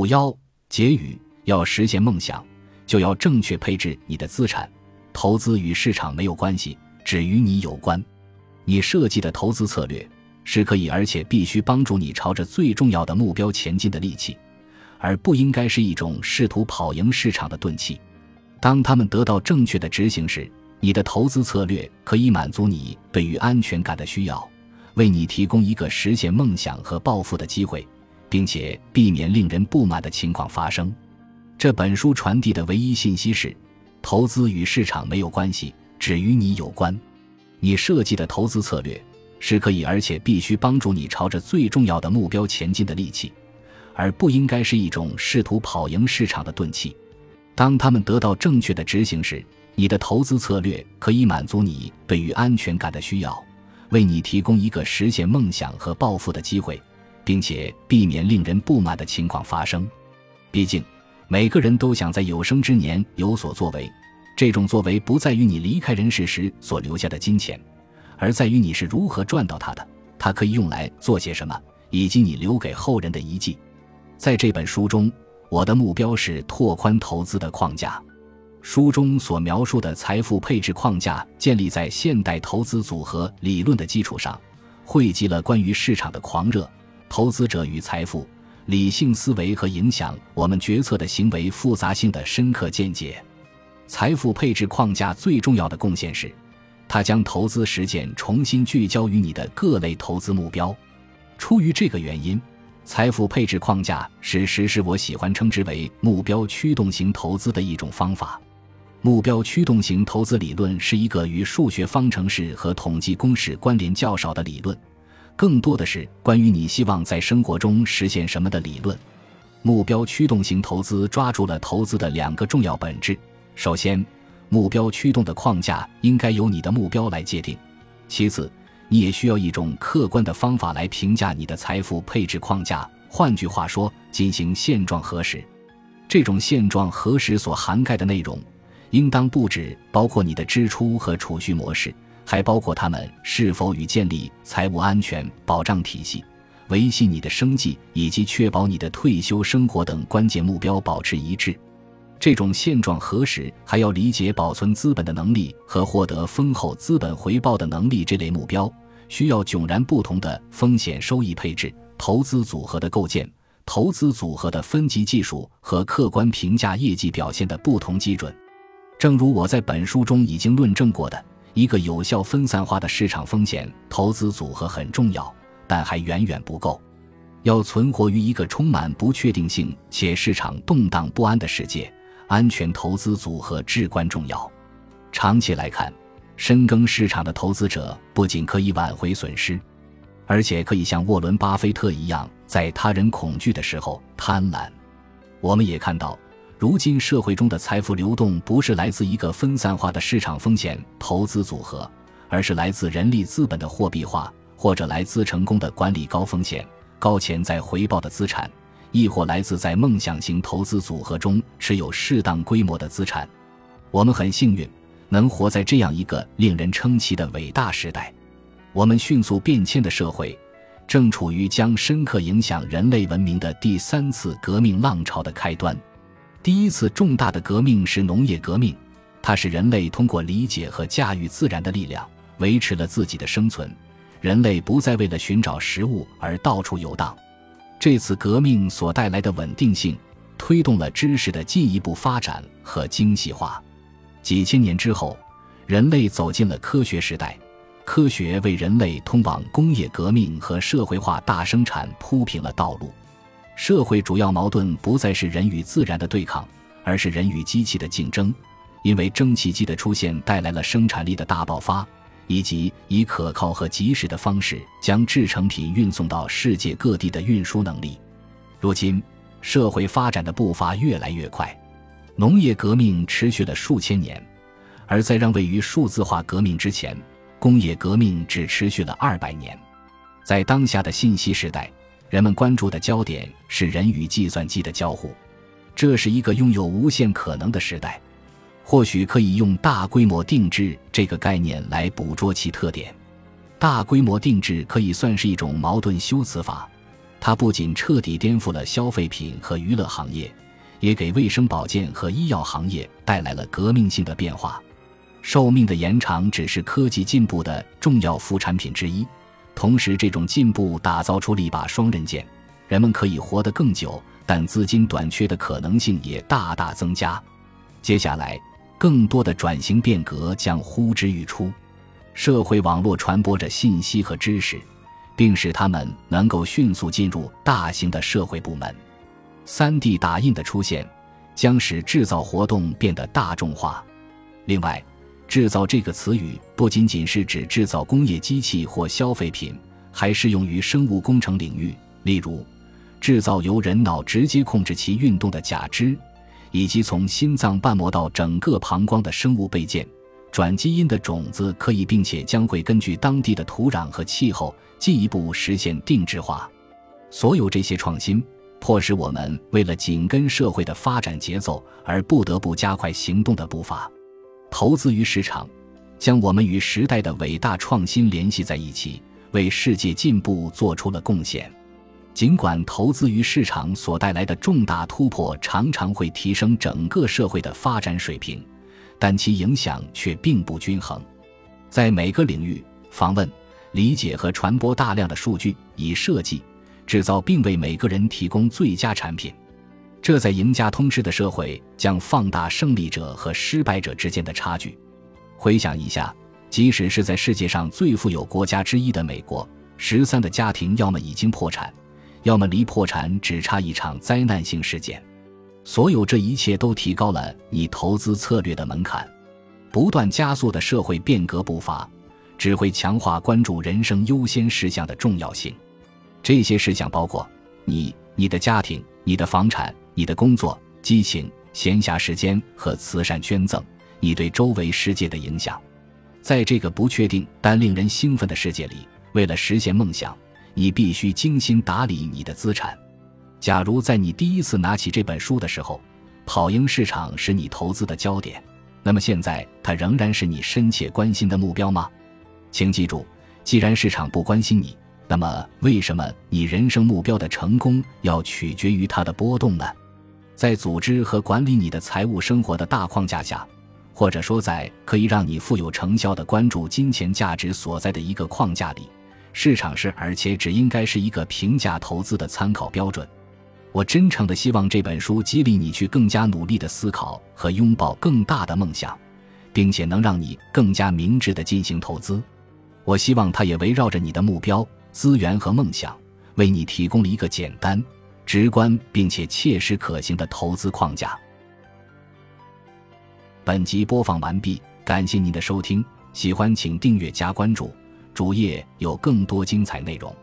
五幺结语：要实现梦想，就要正确配置你的资产。投资与市场没有关系，只与你有关。你设计的投资策略是可以，而且必须帮助你朝着最重要的目标前进的利器，而不应该是一种试图跑赢市场的钝器。当他们得到正确的执行时，你的投资策略可以满足你对于安全感的需要，为你提供一个实现梦想和抱负的机会。并且避免令人不满的情况发生。这本书传递的唯一信息是：投资与市场没有关系，只与你有关。你设计的投资策略是可以，而且必须帮助你朝着最重要的目标前进的利器，而不应该是一种试图跑赢市场的钝器。当他们得到正确的执行时，你的投资策略可以满足你对于安全感的需要，为你提供一个实现梦想和抱负的机会。并且避免令人不满的情况发生。毕竟，每个人都想在有生之年有所作为。这种作为不在于你离开人世时所留下的金钱，而在于你是如何赚到它的。它可以用来做些什么，以及你留给后人的遗迹。在这本书中，我的目标是拓宽投资的框架。书中所描述的财富配置框架建立在现代投资组合理论的基础上，汇集了关于市场的狂热。投资者与财富、理性思维和影响我们决策的行为复杂性的深刻见解。财富配置框架最重要的贡献是，它将投资实践重新聚焦于你的各类投资目标。出于这个原因，财富配置框架是实施我喜欢称之为目标驱动型投资的一种方法。目标驱动型投资理论是一个与数学方程式和统计公式关联较少的理论。更多的是关于你希望在生活中实现什么的理论。目标驱动型投资抓住了投资的两个重要本质：首先，目标驱动的框架应该由你的目标来界定；其次，你也需要一种客观的方法来评价你的财富配置框架。换句话说，进行现状核实。这种现状核实所涵盖的内容，应当不止包括你的支出和储蓄模式。还包括他们是否与建立财务安全保障体系、维系你的生计以及确保你的退休生活等关键目标保持一致。这种现状核实还要理解保存资本的能力和获得丰厚资本回报的能力这类目标，需要迥然不同的风险收益配置、投资组合的构建、投资组合的分级技术和客观评价业绩表现的不同基准。正如我在本书中已经论证过的。一个有效分散化的市场风险投资组合很重要，但还远远不够。要存活于一个充满不确定性且市场动荡不安的世界，安全投资组合至关重要。长期来看，深耕市场的投资者不仅可以挽回损失，而且可以像沃伦·巴菲特一样，在他人恐惧的时候贪婪。我们也看到。如今社会中的财富流动不是来自一个分散化的市场风险投资组合，而是来自人力资本的货币化，或者来自成功的管理高风险、高潜在回报的资产，亦或来自在梦想型投资组合中持有适当规模的资产。我们很幸运，能活在这样一个令人称奇的伟大时代。我们迅速变迁的社会，正处于将深刻影响人类文明的第三次革命浪潮的开端。第一次重大的革命是农业革命，它使人类通过理解和驾驭自然的力量，维持了自己的生存。人类不再为了寻找食物而到处游荡。这次革命所带来的稳定性，推动了知识的进一步发展和精细化。几千年之后，人类走进了科学时代，科学为人类通往工业革命和社会化大生产铺平了道路。社会主要矛盾不再是人与自然的对抗，而是人与机器的竞争。因为蒸汽机的出现带来了生产力的大爆发，以及以可靠和及时的方式将制成品运送到世界各地的运输能力。如今，社会发展的步伐越来越快。农业革命持续了数千年，而在让位于数字化革命之前，工业革命只持续了二百年。在当下的信息时代。人们关注的焦点是人与计算机的交互，这是一个拥有无限可能的时代。或许可以用大规模定制这个概念来捕捉其特点。大规模定制可以算是一种矛盾修辞法，它不仅彻底颠覆了消费品和娱乐行业，也给卫生保健和医药行业带来了革命性的变化。寿命的延长只是科技进步的重要副产品之一，同时，这种进步打造出了一把双刃剑：人们可以活得更久，但资金短缺的可能性也大大增加。接下来，更多的转型变革将呼之欲出。社会网络传播着信息和知识，并使他们能够迅速进入大型的社会部门。三 D 打印的出现将使制造活动变得大众化。另外，制造这个词语不仅仅是指制造工业机器或消费品，还适用于生物工程领域，例如制造由人脑直接控制其运动的假肢，以及从心脏瓣膜到整个膀胱的生物备件。转基因的种子可以，并且将会根据当地的土壤和气候进一步实现定制化。所有这些创新，迫使我们为了紧跟社会的发展节奏而不得不加快行动的步伐。投资于市场，将我们与时代的伟大创新联系在一起，为世界进步做出了贡献。尽管投资于市场所带来的重大突破常常会提升整个社会的发展水平。但其影响却并不均衡，在每个领域访问、理解和传播大量的数据，以设计、制造并为每个人提供最佳产品。这在赢家通吃的社会将放大胜利者和失败者之间的差距。回想一下，即使是在世界上最富有国家之一的美国，十三的家庭要么已经破产，要么离破产只差一场灾难性事件。所有这一切都提高了你投资策略的门槛，不断加速的社会变革步伐，只会强化关注人生优先事项的重要性。这些事项包括你、你的家庭、你的房产、你的工作、激情、闲暇时间和慈善捐赠，你对周围世界的影响。在这个不确定但令人兴奋的世界里，为了实现梦想，你必须精心打理你的资产。假如在你第一次拿起这本书的时候，跑赢市场是你投资的焦点，那么现在它仍然是你深切关心的目标吗？请记住，既然市场不关心你，那么为什么你人生目标的成功要取决于它的波动呢？在组织和管理你的财务生活的大框架下，或者说在可以让你富有成效的关注金钱价值所在的一个框架里，市场是而且只应该是一个评价投资的参考标准。我真诚的希望这本书激励你去更加努力的思考和拥抱更大的梦想，并且能让你更加明智的进行投资。我希望它也围绕着你的目标、资源和梦想，为你提供了一个简单、直观并且切实可行的投资框架。本集播放完毕，感谢您的收听，喜欢请订阅加关注，主页有更多精彩内容。